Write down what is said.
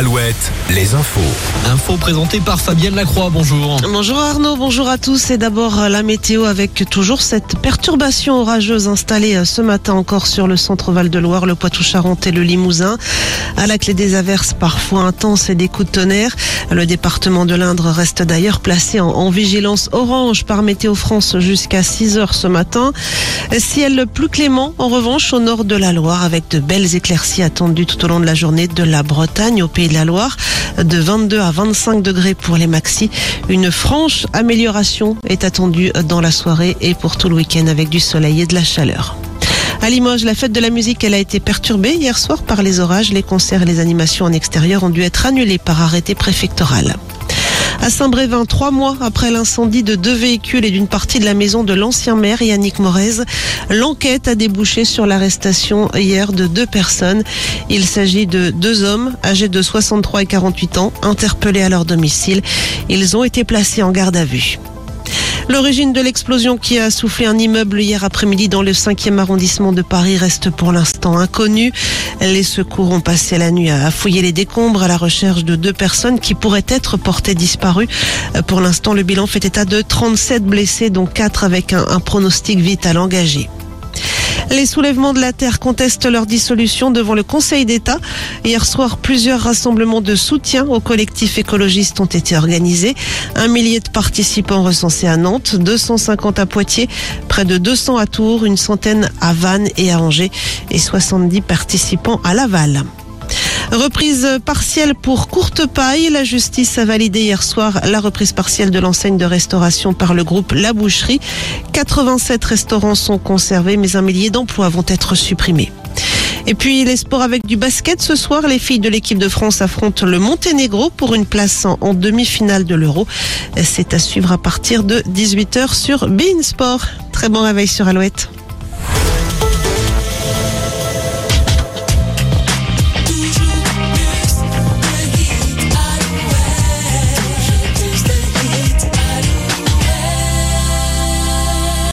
Alouette, les infos. Info présentée par Fabienne Lacroix, bonjour. Bonjour Arnaud, bonjour à tous. Et d'abord la météo avec toujours cette perturbation orageuse installée ce matin encore sur le centre Val-de-Loire, le Poitou-Charentes et le Limousin. À la clé des averses parfois intenses et des coups de tonnerre. Le département de l'Indre reste d'ailleurs placé en, en, vigilance orange par Météo France jusqu'à 6 heures ce matin. Ciel plus clément en revanche au nord de la Loire avec de belles éclaircies attendues tout au long de la journée de la Bretagne au Pays de la Loire de 22 à 25 degrés pour les maxis. Une franche amélioration est attendue dans la soirée et pour tout le week-end avec du soleil et de la chaleur. À Limoges, la fête de la musique, a été perturbée hier soir par les orages. Les concerts et les animations en extérieur ont dû être annulés par arrêté préfectoral. À Saint-Brévin, trois mois après l'incendie de deux véhicules et d'une partie de la maison de l'ancien maire Yannick Morez, l'enquête a débouché sur l'arrestation hier de deux personnes. Il s'agit de deux hommes âgés de 63 et 48 ans, interpellés à leur domicile. Ils ont été placés en garde à vue. L'origine de l'explosion qui a soufflé un immeuble hier après-midi dans le 5e arrondissement de Paris reste pour l'instant inconnue. Les secours ont passé la nuit à fouiller les décombres à la recherche de deux personnes qui pourraient être portées disparues. Pour l'instant, le bilan fait état de 37 blessés, dont 4 avec un pronostic vital engagé. Les soulèvements de la Terre contestent leur dissolution devant le Conseil d'État. Hier soir, plusieurs rassemblements de soutien aux collectifs écologistes ont été organisés. Un millier de participants recensés à Nantes, 250 à Poitiers, près de 200 à Tours, une centaine à Vannes et à Angers et 70 participants à Laval. Reprise partielle pour courte paille. La justice a validé hier soir la reprise partielle de l'enseigne de restauration par le groupe La Boucherie. 87 restaurants sont conservés, mais un millier d'emplois vont être supprimés. Et puis les sports avec du basket ce soir, les filles de l'équipe de France affrontent le Monténégro pour une place en, demi-finale de l'Euro. C'est à suivre à partir de 18h sur Bein Sport. Très bon réveil sur Alouette.